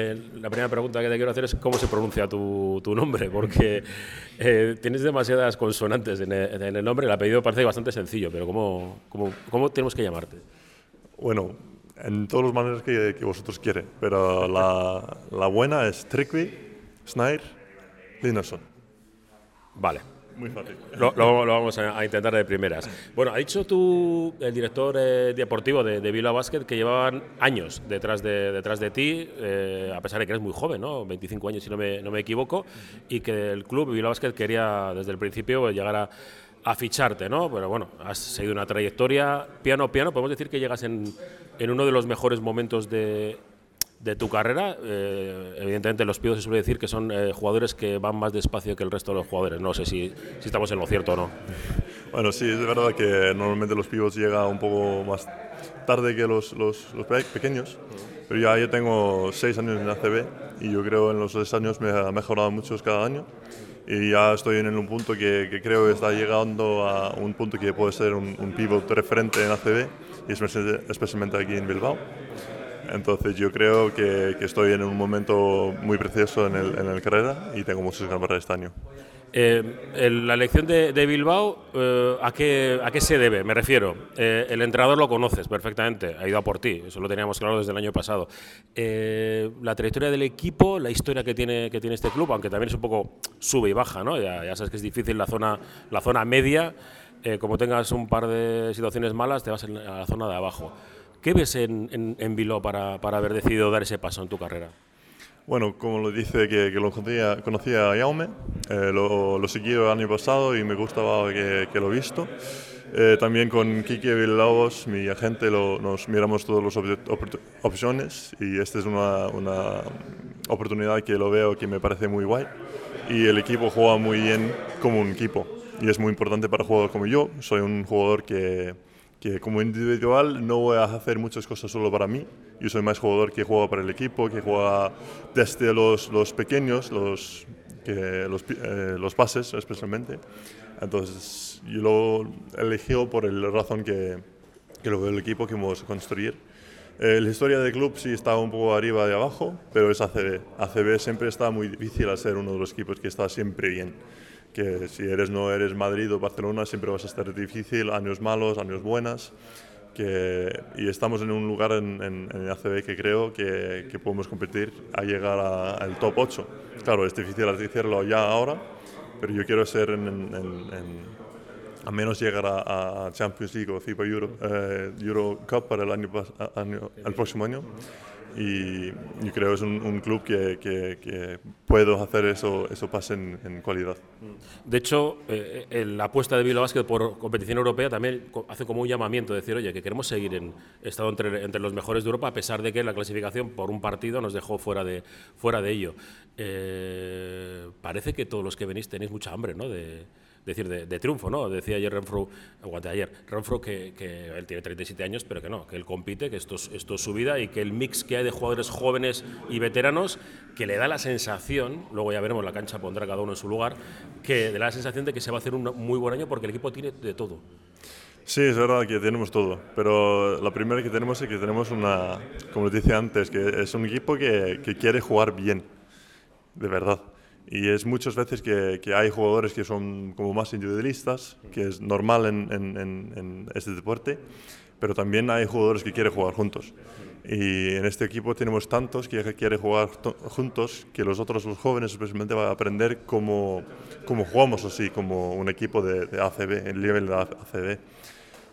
La primera pregunta que te quiero hacer es cómo se pronuncia tu, tu nombre, porque eh, tienes demasiadas consonantes en el, en el, nombre. El apellido parece bastante sencillo, pero ¿cómo, cómo, cómo tenemos que llamarte? Bueno, en todas las maneras que, que vosotros quieres, pero la, la, buena es Triqui, Snyder, Linason. Vale, muy fácil. Lo, vamos a, intentar de primeras. Bueno, ha dicho tú, el director eh, deportivo de, Bilbao Basket, que llevaban años detrás de, detrás de ti, eh, a pesar de que eres muy joven, ¿no? 25 años si no me, no me equivoco, y que el club Bilbao Basket quería desde el principio llegar a, a ficharte, ¿no? Pero bueno, has seguido una trayectoria piano piano. Podemos decir que llegas en, en uno de los mejores momentos de, de tu carrera. Eh, evidentemente, los pibos se suele decir que son eh, jugadores que van más despacio que el resto de los jugadores. No sé si, si estamos en lo cierto o no. Bueno, sí, es verdad que normalmente los pibos llegan un poco más tarde que los, los, los pequeños. Pero ya yo tengo seis años en ACB y yo creo en los seis años me ha mejorado mucho cada año y ya estoy en un punto que, que, creo que está llegando a un punto que puede ser un, un pivot referente en ACB y especialmente aquí en Bilbao. Entonces yo creo que, que, estoy en un momento muy precioso en el, en el carrera y tengo muchas ganas para este año. Eh, la elección de, de Bilbao, eh, ¿a, qué, ¿a qué se debe? Me refiero, eh, el entrenador lo conoces perfectamente, ha ido a por ti, eso lo teníamos claro desde el año pasado. Eh, la trayectoria del equipo, la historia que tiene, que tiene este club, aunque también es un poco sube y baja, ¿no? ya, ya sabes que es difícil la zona, la zona media, eh, como tengas un par de situaciones malas, te vas a la zona de abajo. ¿Qué ves en, en, en Bilbao para, para haber decidido dar ese paso en tu carrera? Bueno, como lo dice, que, que lo conocía, conocía a Jaume, eh, lo, lo, seguí el año pasado y me gustaba que, que lo he visto. Eh, también con Kike Villalobos, mi agente, lo, nos miramos todas las op opciones y esta es una, una, oportunidad que lo veo que me parece muy guay. Y el equipo juega muy bien como un equipo y es muy importante para jugadores como yo. Soy un jugador que, que como individual no voy a hacer muchas cosas solo para mí. Yo soy más jugador que juega para el equipo, que juega desde los, los pequeños, los, que, los, eh, los pases especialmente. Entonces yo lo elegí por la razón que, que lo veo el equipo que vamos a construir. Eh, la historia del club sí está un poco arriba y abajo, pero es ACB. ACB siempre está muy difícil a ser uno de los equipos que está siempre bien que si eres no eres Madrid o Barcelona siempre vas a estar difícil, años malos, años buenas. Que, y estamos en un lugar en, en, en ACB que creo que, que, podemos competir a llegar al top 8. Claro, es difícil decirlo ya ahora, pero yo quiero ser en, en a menos llegar a, a, Champions League o FIBA Euro, eh, Euro Cup para el, año, año, el próximo año y yo creo que es un, un club que, que, que, puedo hacer eso, eso pase en, en cualidad. De hecho, eh, la apuesta de Bilbao Basket por competición europea también hace como un llamamiento, decir, oye, que queremos seguir en estado entre, entre los mejores de Europa, a pesar de que la clasificación por un partido nos dejó fuera de, fuera de ello. Eh, parece que todos los que venís tenéis mucha hambre, ¿no? De, decir, de, triunfo, ¿no? Decía ayer Renfro, aguante ayer, Renfro que, él tiene 37 años, pero que no, que él compite, que esto es, esto es su vida y que el mix que hay de jugadores jóvenes y veteranos, que le da la sensación, luego ya veremos, la cancha pondrá cada uno en su lugar, que le da la sensación de que se va a hacer un muy buen año porque el equipo tiene de todo. Sí, es verdad que tenemos todo, pero la primera que tenemos es que tenemos una, como les decía antes, que es un equipo que quiere jugar bien, de verdad. Y es muchas veces que, que, hay jugadores que son como más individualistas, que es normal en, en, en, este deporte, pero también hay jugadores que quieren jugar juntos. Y en este equipo tenemos tantos que quieren jugar juntos que los otros, los jóvenes especialmente, van a aprender cómo, cómo jugamos así, como un equipo de, de ACB, el nivel de ACB.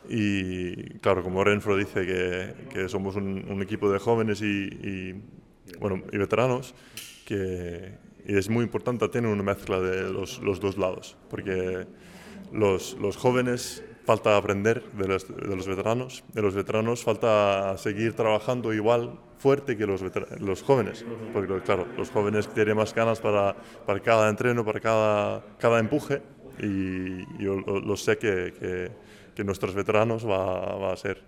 Y claro, como Renfro dice que, que somos un, un, equipo de jóvenes y, y, bueno, y veteranos, que, y es muy importante tener una mezcla de los, los dos lados, porque los, los, jóvenes falta aprender de los, de los veteranos, de los veteranos falta seguir trabajando igual fuerte que los, los jóvenes, porque claro, los jóvenes tienen más ganas para, para cada entreno, para cada, cada empuje, y yo lo, sé que, que, que, nuestros veteranos va, va a ser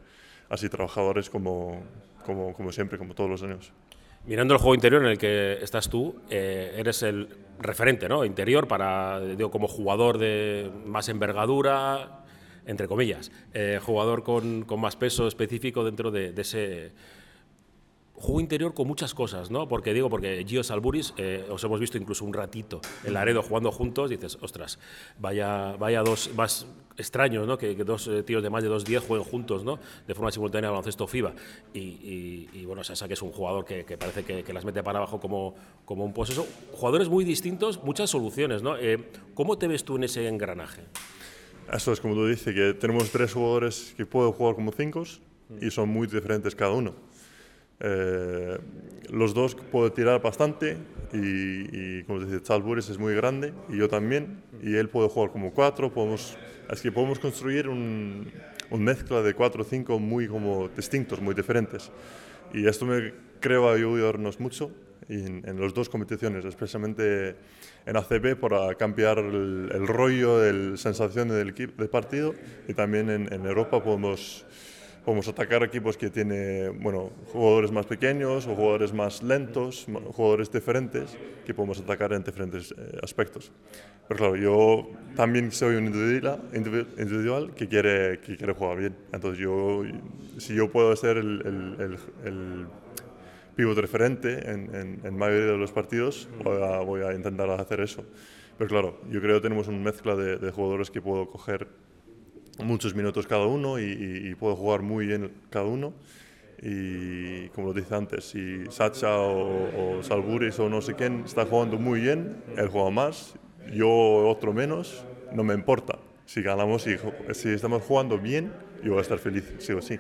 así trabajadores como, como, como siempre, como todos los años. Mirando el juego interior en el que estás tú, eh, eres el referente ¿no? interior para, digo, como jugador de más envergadura, entre comillas, eh, jugador con, con, más peso específico dentro de, de, ese juego interior con muchas cosas, ¿no? Porque digo, porque Gio Salburis, eh, os hemos visto incluso un ratito en Laredo jugando juntos, dices, ostras, vaya, vaya dos más extraños, ¿no? Que, dos eh, tíos de más de 2-10 jueguen juntos, ¿no? De forma simultánea baloncesto FIBA. Y, y, bueno, Sasa que es un jugador que, parece que, las mete para abajo como, como un poseso. Jugadores muy distintos, muchas soluciones, ¿no? Eh, ¿Cómo te ves tú en ese engranaje? Eso es como tú dices, que tenemos tres jugadores que pueden jugar como cinco y son muy diferentes cada uno. Eh, los dos pueden tirar bastante y, como dice, Charles es muy grande y yo también y él puede jugar como cuatro, podemos, es que podemos construir un, un mezcla de cuatro o cinco muy como distintos, muy diferentes. Y esto me creo ayudarnos mucho en, en las dos competiciones, especialmente en ACB para cambiar el, rollo, la sensación del, del partido y también en, en Europa podemos podemos atacar equipos que tienen bueno, jugadores más pequeños o jugadores más lentos, jugadores diferentes, que podemos atacar en diferentes eh, aspectos. Pero claro, yo también soy un individual, individual que, quiere, que quiere jugar bien. Entonces, yo, si yo puedo ser el, el, el, pivot referente en, en, mayoría de los partidos, voy a, voy a, intentar hacer eso. Pero claro, yo creo que tenemos una mezcla de, de jugadores que puedo coger muchos minutos cada uno y, puedo jugar muy bien cada uno. Y como lo dije antes, si Sacha o, Salburis o no sé quién está jugando muy bien, él juega más, yo otro menos, no me importa. Si ganamos y si estamos jugando bien, yo voy a estar feliz, sí o sí.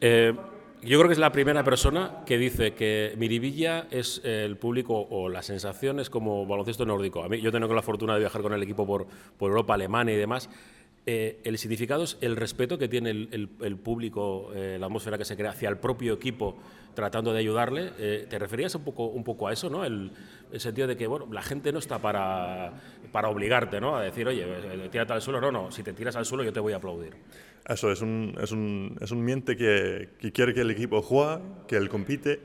Eh, yo creo que es la primera persona que dice que Miribilla es el público o la sensación es como baloncesto nórdico. A mí, yo tengo la fortuna de viajar con el equipo por, por Europa, Alemania y demás. Eh, el significado es el respeto que tiene el, público, eh, la atmósfera que se crea hacia el propio equipo tratando de ayudarle. Eh, ¿Te referías un poco, un poco a eso, ¿no? El, sentido de que bueno, la gente no está para, para obligarte ¿no? a decir, oye, tírate al suelo. No, no, si te tiras al suelo yo te voy a aplaudir. Eso, es un, es un, es un miente que, que, quiere que el equipo juegue, que él compite.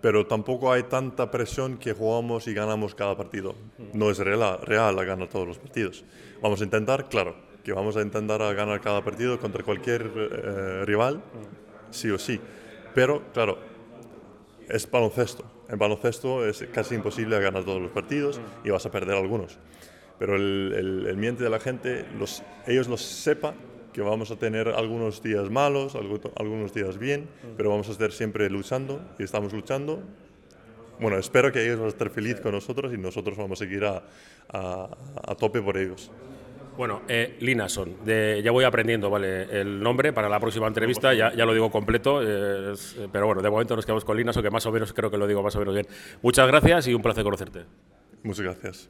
pero tampoco hay tanta presión que jugamos y ganamos cada partido. No es real, real ganar todos los partidos. Vamos a intentar, claro, que vamos a intentar ganar cada partido contra cualquier eh, rival, sí o sí. Pero, claro, es baloncesto. En baloncesto es casi imposible ganar todos los partidos y vas a perder algunos. Pero el, el, miente de la gente, los, ellos lo sepan que vamos a tener algunos días malos, algunos días bien, pero vamos a estar siempre luchando y estamos luchando. Bueno, espero que ellos van a estar felices con nosotros y nosotros vamos a seguir a, a, a tope por ellos. Bueno, eh, Linason, ya voy aprendiendo, ¿vale? El nombre para la próxima entrevista, ya, ya lo digo completo, eh, pero bueno, de momento nos quedamos con Linason, que más o menos creo que lo digo más o menos bien. Muchas gracias y un placer conocerte. Muchas gracias.